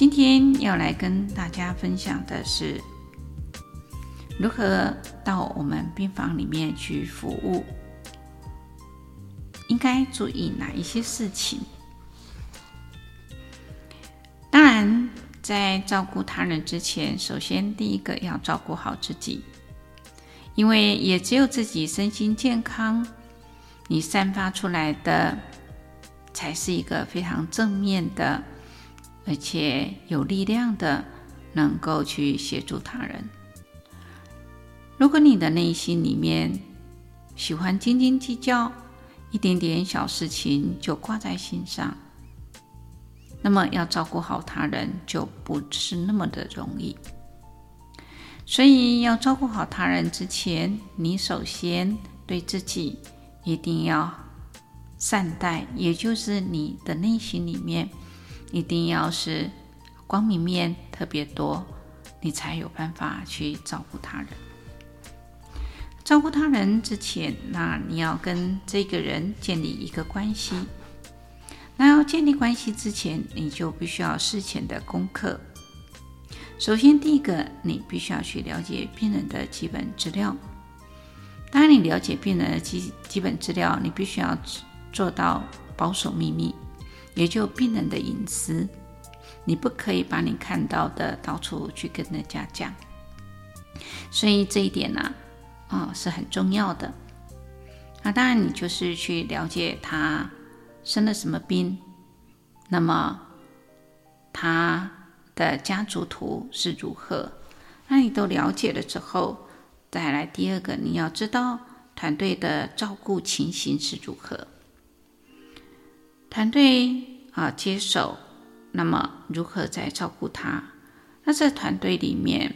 今天要来跟大家分享的是，如何到我们病房里面去服务，应该注意哪一些事情？当然，在照顾他人之前，首先第一个要照顾好自己，因为也只有自己身心健康，你散发出来的才是一个非常正面的。而且有力量的，能够去协助他人。如果你的内心里面喜欢斤斤计较，一点点小事情就挂在心上，那么要照顾好他人就不是那么的容易。所以要照顾好他人之前，你首先对自己一定要善待，也就是你的内心里面。一定要是光明面特别多，你才有办法去照顾他人。照顾他人之前，那你要跟这个人建立一个关系。那要建立关系之前，你就必须要事前的功课。首先，第一个，你必须要去了解病人的基本资料。当，你了解病人的基基本资料，你必须要做到保守秘密。也就病人的隐私，你不可以把你看到的到处去跟人家讲，所以这一点呢，啊、哦，是很重要的。那当然，你就是去了解他生了什么病，那么他的家族图是如何，那你都了解了之后，再来第二个，你要知道团队的照顾情形是如何。团队啊，接手，那么如何在照顾他？那在团队里面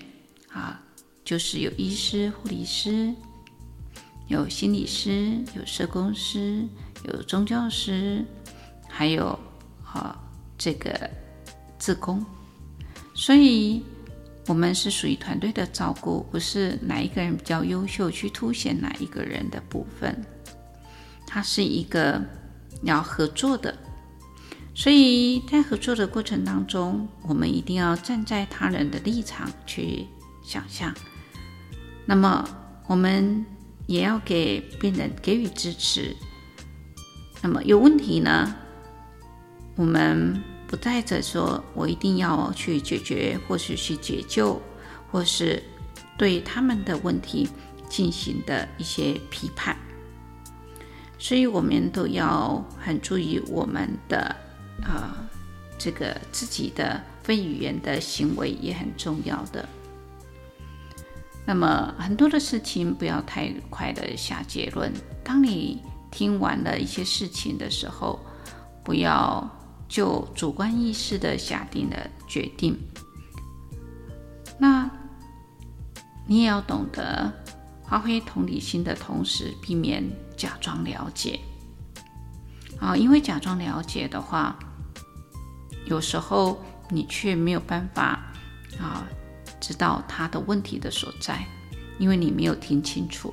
啊，就是有医师、护理师，有心理师，有社工师，有宗教师，还有啊这个自工。所以，我们是属于团队的照顾，不是哪一个人比较优秀去凸显哪一个人的部分。它是一个。要合作的，所以在合作的过程当中，我们一定要站在他人的立场去想象。那么，我们也要给病人给予支持。那么有问题呢，我们不带着说我一定要去解决，或是去解救，或是对他们的问题进行的一些批判。所以，我们都要很注意我们的啊、呃，这个自己的非语言的行为也很重要的。那么，很多的事情不要太快的下结论。当你听完了一些事情的时候，不要就主观意识的下定了决定。那你也要懂得发挥同理心的同时，避免。假装了解，啊，因为假装了解的话，有时候你却没有办法啊知道他的问题的所在，因为你没有听清楚。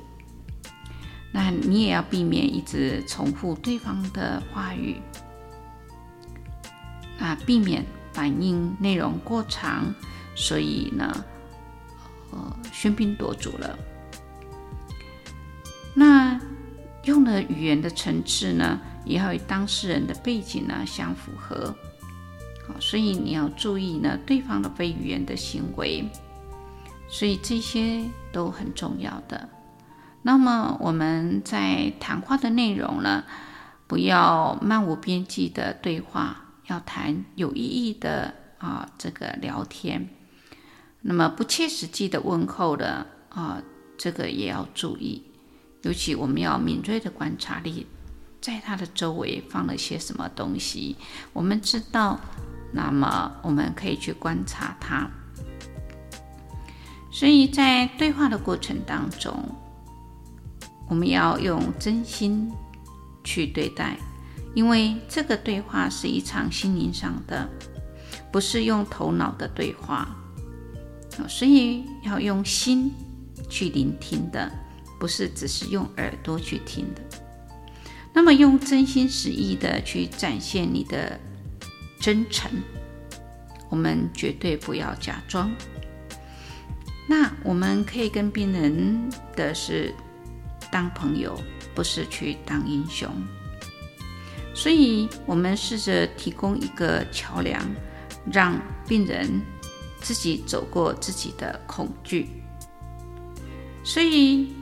那你也要避免一直重复对方的话语，啊，避免反应内容过长，所以呢，呃，喧宾夺主了。用的语言的层次呢，也要与当事人的背景呢相符合。好，所以你要注意呢对方的非语言的行为，所以这些都很重要的。那么我们在谈话的内容呢，不要漫无边际的对话，要谈有意义的啊这个聊天。那么不切实际的问候的啊，这个也要注意。尤其我们要敏锐的观察力，在他的周围放了些什么东西。我们知道那么我们可以去观察他。所以在对话的过程当中，我们要用真心去对待，因为这个对话是一场心灵上的，不是用头脑的对话。所以要用心去聆听的，不是只是用耳朵去听的。那么用真心实意的去展现你的真诚，我们绝对不要假装。那我们可以跟病人的是当朋友，不是去当英雄。所以，我们试着提供一个桥梁，让病人自己走过自己的恐惧。所以，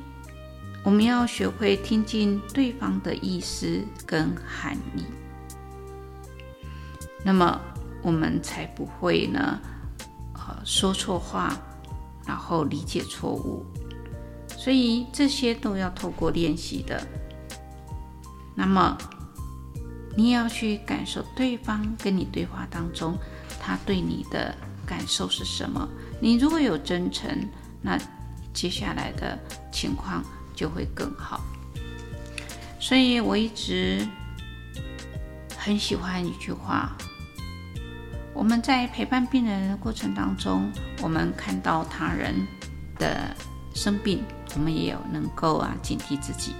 我们要学会听进对方的意思跟含义，那么我们才不会呢，呃，说错话。然后理解错误，所以这些都要透过练习的。那么，你也要去感受对方跟你对话当中，他对你的感受是什么。你如果有真诚，那接下来的情况就会更好。所以我一直很喜欢一句话。我们在陪伴病人的过程当中，我们看到他人的生病，我们也有能够啊警惕自己。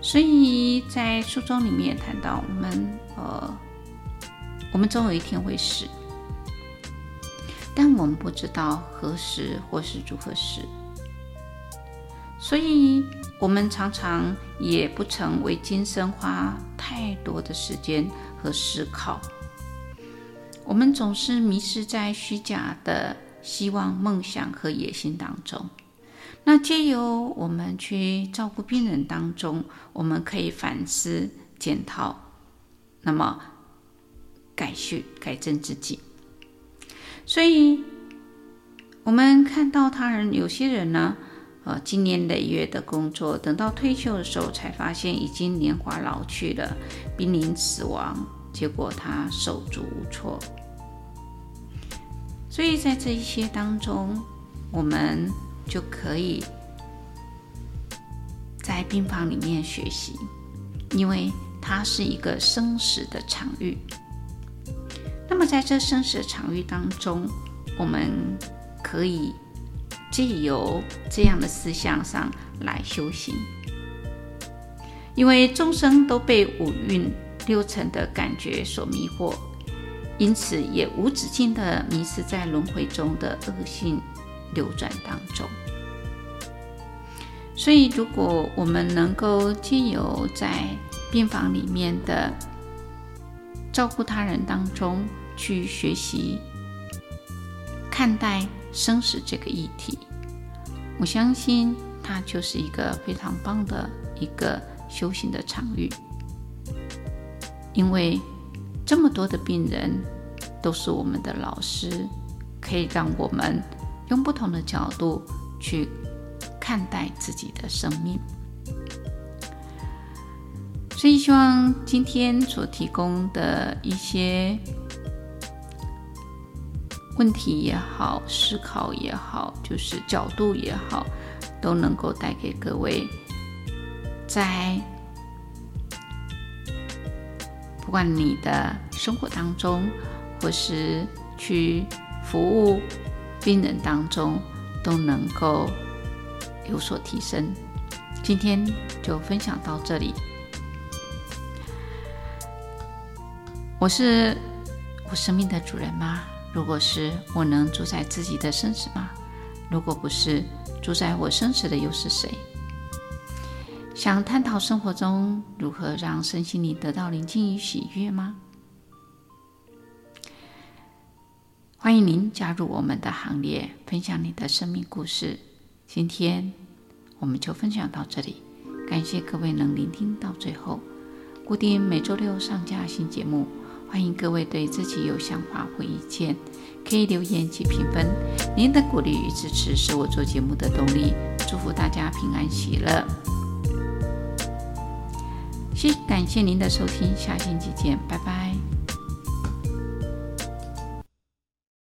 所以在书中里面也谈到，我们呃，我们总有一天会死，但我们不知道何时或是如何死。所以我们常常也不曾为今生花太多的时间和思考。我们总是迷失在虚假的希望、梦想和野心当中。那借由我们去照顾病人当中，我们可以反思、检讨，那么改序、改正自己。所以，我们看到他人，有些人呢，呃，经年累月的工作，等到退休的时候，才发现已经年华老去了，濒临死亡。结果他手足无措，所以在这一些当中，我们就可以在病房里面学习，因为它是一个生死的场域。那么在这生死的场域当中，我们可以借由这样的思想上来修行，因为众生都被五蕴。六尘的感觉所迷惑，因此也无止境的迷失在轮回中的恶性流转当中。所以，如果我们能够借由在病房里面的照顾他人当中去学习看待生死这个议题，我相信它就是一个非常棒的一个修行的场域。因为这么多的病人都是我们的老师，可以让我们用不同的角度去看待自己的生命。所以，希望今天所提供的一些问题也好、思考也好、就是角度也好，都能够带给各位在。不管你的生活当中，或是去服务病人当中，都能够有所提升。今天就分享到这里。我是我生命的主人吗？如果是，我能主宰自己的生死吗？如果不是，主宰我生死的又是谁？想探讨生活中如何让身心灵得到宁静与喜悦吗？欢迎您加入我们的行列，分享你的生命故事。今天我们就分享到这里，感谢各位能聆听到最后。固定每周六上架新节目，欢迎各位对自己有想法或意见，可以留言及评分。您的鼓励与支持是我做节目的动力。祝福大家平安喜乐。谢感谢您的收听，下星期见，拜拜。